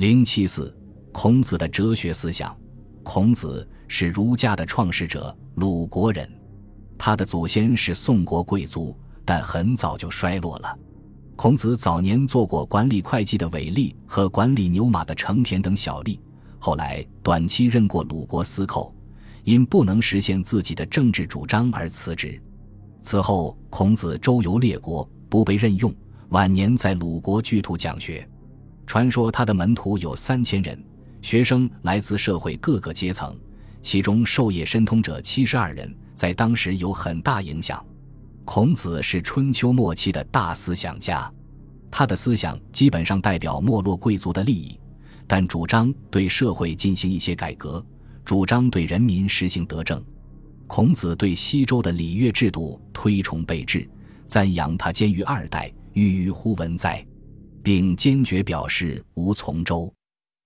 零七四，孔子的哲学思想。孔子是儒家的创始者，鲁国人。他的祖先是宋国贵族，但很早就衰落了。孔子早年做过管理会计的韦利和管理牛马的成田等小吏，后来短期任过鲁国司寇，因不能实现自己的政治主张而辞职。此后，孔子周游列国，不被任用，晚年在鲁国巨土讲学。传说他的门徒有三千人，学生来自社会各个阶层，其中授业深通者七十二人，在当时有很大影响。孔子是春秋末期的大思想家，他的思想基本上代表没落贵族的利益，但主张对社会进行一些改革，主张对人民实行德政。孔子对西周的礼乐制度推崇备至，赞扬他兼于二代，郁郁乎文哉，并坚决表示无从周。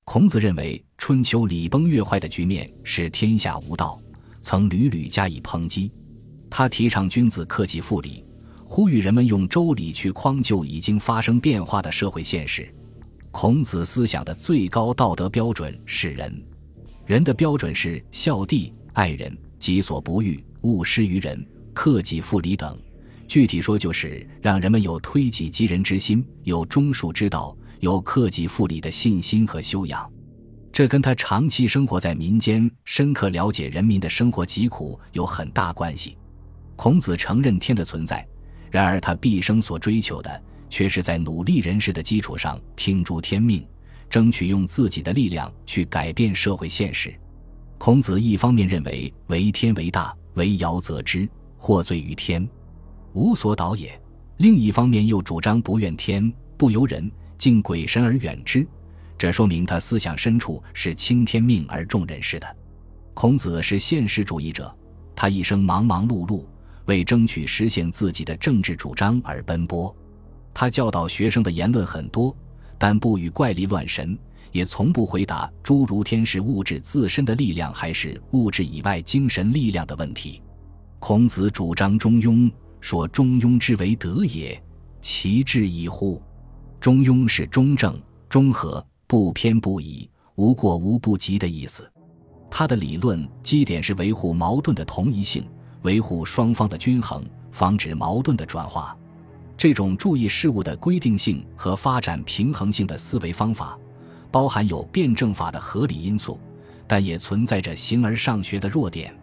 孔子认为春秋礼崩乐坏的局面是天下无道，曾屡屡加以抨击。他提倡君子克己复礼，呼吁人们用周礼去匡救已经发生变化的社会现实。孔子思想的最高道德标准是仁，人的标准是孝弟、爱人、己所不欲、勿施于人、克己复礼等。具体说，就是让人们有推己及人之心，有忠恕之道，有克己复礼的信心和修养。这跟他长期生活在民间，深刻了解人民的生活疾苦有很大关系。孔子承认天的存在，然而他毕生所追求的却是在努力人士的基础上听诸天命，争取用自己的力量去改变社会现实。孔子一方面认为为天为大，为尧则之，获罪于天，无所导也；另一方面又主张不怨天，不由人，敬鬼神而远之。这说明他思想深处是轻天命而重人事的。孔子是现实主义者，他一生忙忙碌碌。为争取实现自己的政治主张而奔波，他教导学生的言论很多，但不与怪力乱神，也从不回答诸如天是物质自身的力量还是物质以外精神力量的问题。孔子主张中庸，说中庸之为德也，其志矣乎？中庸是中正、中和、不偏不倚、无过无不及的意思。他的理论基点是维护矛盾的同一性。维护双方的均衡，防止矛盾的转化，这种注意事物的规定性和发展平衡性的思维方法，包含有辩证法的合理因素，但也存在着形而上学的弱点，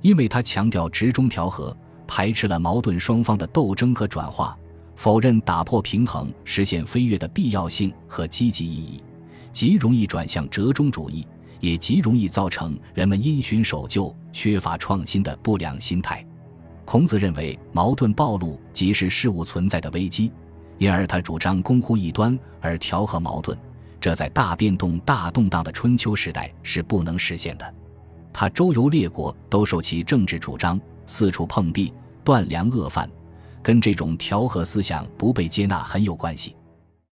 因为它强调直中调和，排斥了矛盾双方的斗争和转化，否认打破平衡、实现飞跃的必要性和积极意义，极容易转向折中主义。也极容易造成人们因循守旧、缺乏创新的不良心态。孔子认为矛盾暴露即是事物存在的危机，因而他主张攻乎异端而调和矛盾，这在大变动、大动荡的春秋时代是不能实现的。他周游列国都受其政治主张，四处碰壁、断粮饿饭，跟这种调和思想不被接纳很有关系。